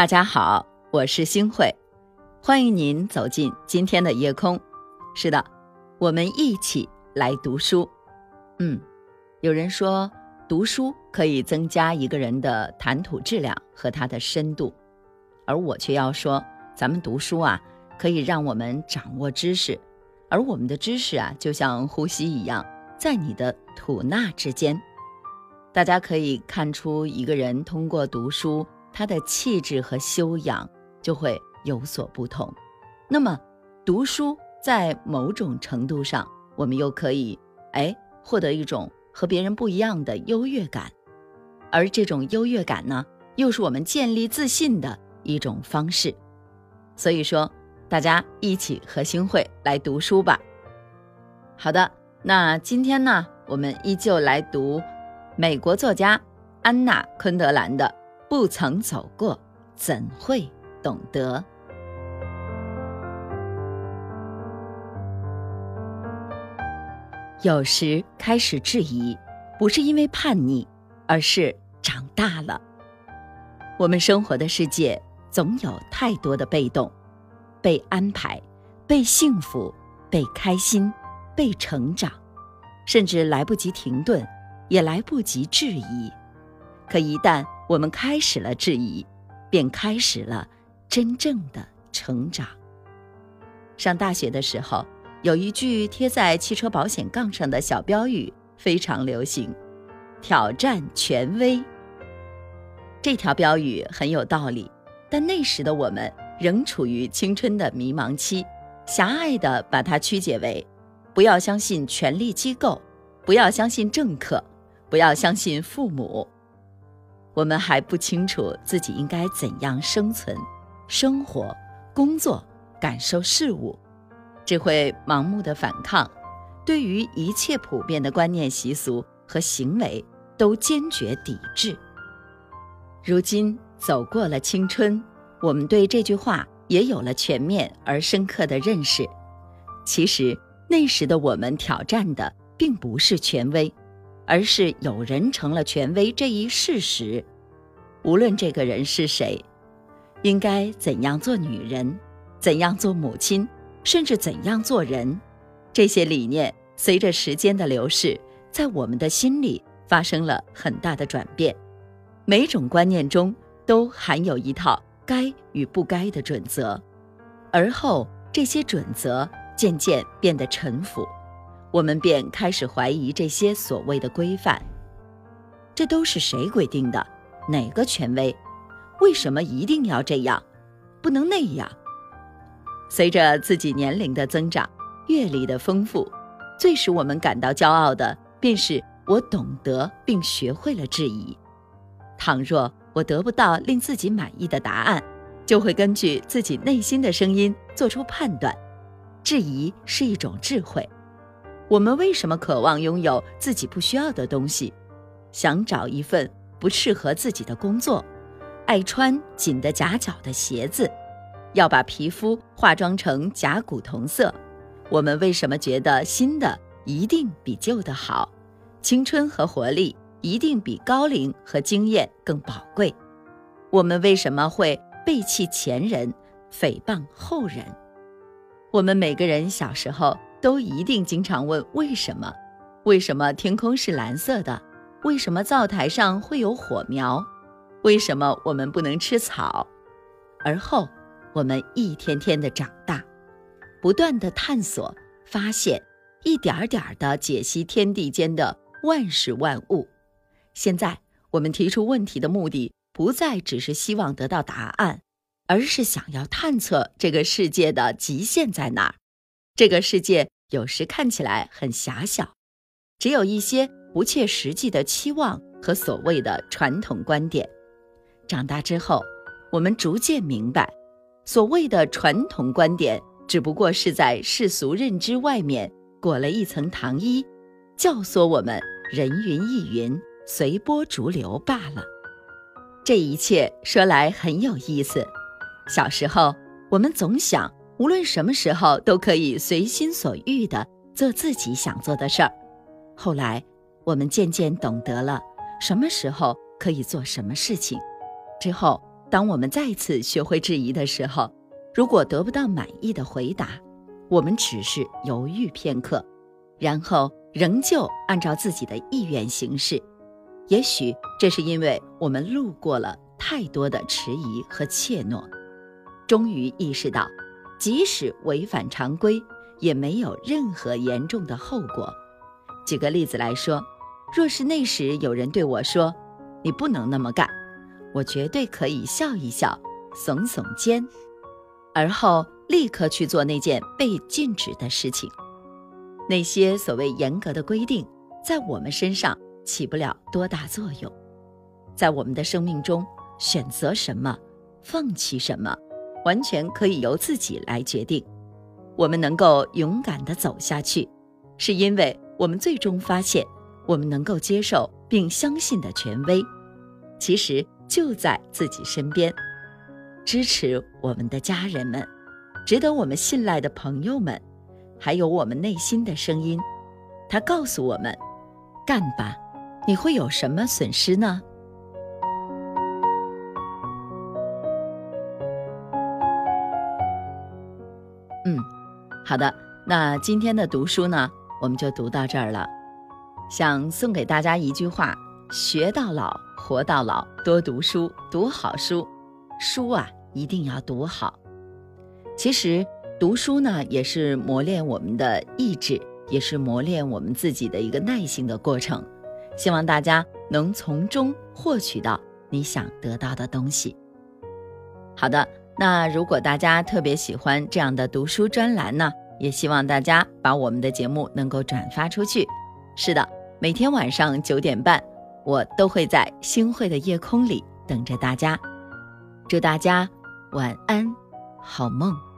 大家好，我是星慧，欢迎您走进今天的夜空。是的，我们一起来读书。嗯，有人说读书可以增加一个人的谈吐质量和他的深度，而我却要说，咱们读书啊，可以让我们掌握知识，而我们的知识啊，就像呼吸一样，在你的吐纳之间。大家可以看出一个人通过读书。他的气质和修养就会有所不同。那么，读书在某种程度上，我们又可以哎获得一种和别人不一样的优越感，而这种优越感呢，又是我们建立自信的一种方式。所以说，大家一起和星慧来读书吧。好的，那今天呢，我们依旧来读美国作家安娜·昆德兰的。不曾走过，怎会懂得？有时开始质疑，不是因为叛逆，而是长大了。我们生活的世界总有太多的被动、被安排、被幸福、被开心、被成长，甚至来不及停顿，也来不及质疑。可一旦我们开始了质疑，便开始了真正的成长。上大学的时候，有一句贴在汽车保险杠上的小标语非常流行：“挑战权威。”这条标语很有道理，但那时的我们仍处于青春的迷茫期，狭隘地把它曲解为：不要相信权力机构，不要相信政客，不要相信父母。我们还不清楚自己应该怎样生存、生活、工作、感受事物，只会盲目的反抗，对于一切普遍的观念、习俗和行为都坚决抵制。如今走过了青春，我们对这句话也有了全面而深刻的认识。其实那时的我们挑战的并不是权威。而是有人成了权威这一事实，无论这个人是谁，应该怎样做女人，怎样做母亲，甚至怎样做人，这些理念随着时间的流逝，在我们的心里发生了很大的转变。每种观念中都含有一套该与不该的准则，而后这些准则渐渐变得陈腐。我们便开始怀疑这些所谓的规范，这都是谁规定的？哪个权威？为什么一定要这样，不能那样？随着自己年龄的增长，阅历的丰富，最使我们感到骄傲的，便是我懂得并学会了质疑。倘若我得不到令自己满意的答案，就会根据自己内心的声音做出判断。质疑是一种智慧。我们为什么渴望拥有自己不需要的东西？想找一份不适合自己的工作，爱穿紧的夹脚的鞋子，要把皮肤化妆成甲骨同色。我们为什么觉得新的一定比旧的好？青春和活力一定比高龄和经验更宝贵？我们为什么会背弃前人，诽谤后人？我们每个人小时候。都一定经常问为什么？为什么天空是蓝色的？为什么灶台上会有火苗？为什么我们不能吃草？而后，我们一天天的长大，不断的探索、发现，一点儿点儿的解析天地间的万事万物。现在，我们提出问题的目的，不再只是希望得到答案，而是想要探测这个世界的极限在哪儿。这个世界有时看起来很狭小，只有一些不切实际的期望和所谓的传统观点。长大之后，我们逐渐明白，所谓的传统观点只不过是在世俗认知外面裹了一层糖衣，教唆我们人云亦云、随波逐流罢了。这一切说来很有意思。小时候，我们总想。无论什么时候都可以随心所欲地做自己想做的事儿。后来，我们渐渐懂得了什么时候可以做什么事情。之后，当我们再次学会质疑的时候，如果得不到满意的回答，我们只是犹豫片刻，然后仍旧按照自己的意愿行事。也许这是因为我们路过了太多的迟疑和怯懦，终于意识到，即使违反常规，也没有任何严重的后果。举个例子来说，若是那时有人对我说：“你不能那么干”，我绝对可以笑一笑，耸耸肩，而后立刻去做那件被禁止的事情。那些所谓严格的规定，在我们身上。起不了多大作用，在我们的生命中，选择什么，放弃什么，完全可以由自己来决定。我们能够勇敢地走下去，是因为我们最终发现，我们能够接受并相信的权威，其实就在自己身边，支持我们的家人们，值得我们信赖的朋友们，还有我们内心的声音，他告诉我们：干吧。你会有什么损失呢？好的，那今天的读书呢，我们就读到这儿了。想送给大家一句话：学到老，活到老，多读书，读好书，书啊一定要读好。其实读书呢，也是磨练我们的意志，也是磨练我们自己的一个耐心的过程。希望大家能从中获取到你想得到的东西。好的，那如果大家特别喜欢这样的读书专栏呢，也希望大家把我们的节目能够转发出去。是的，每天晚上九点半，我都会在星汇的夜空里等着大家。祝大家晚安，好梦。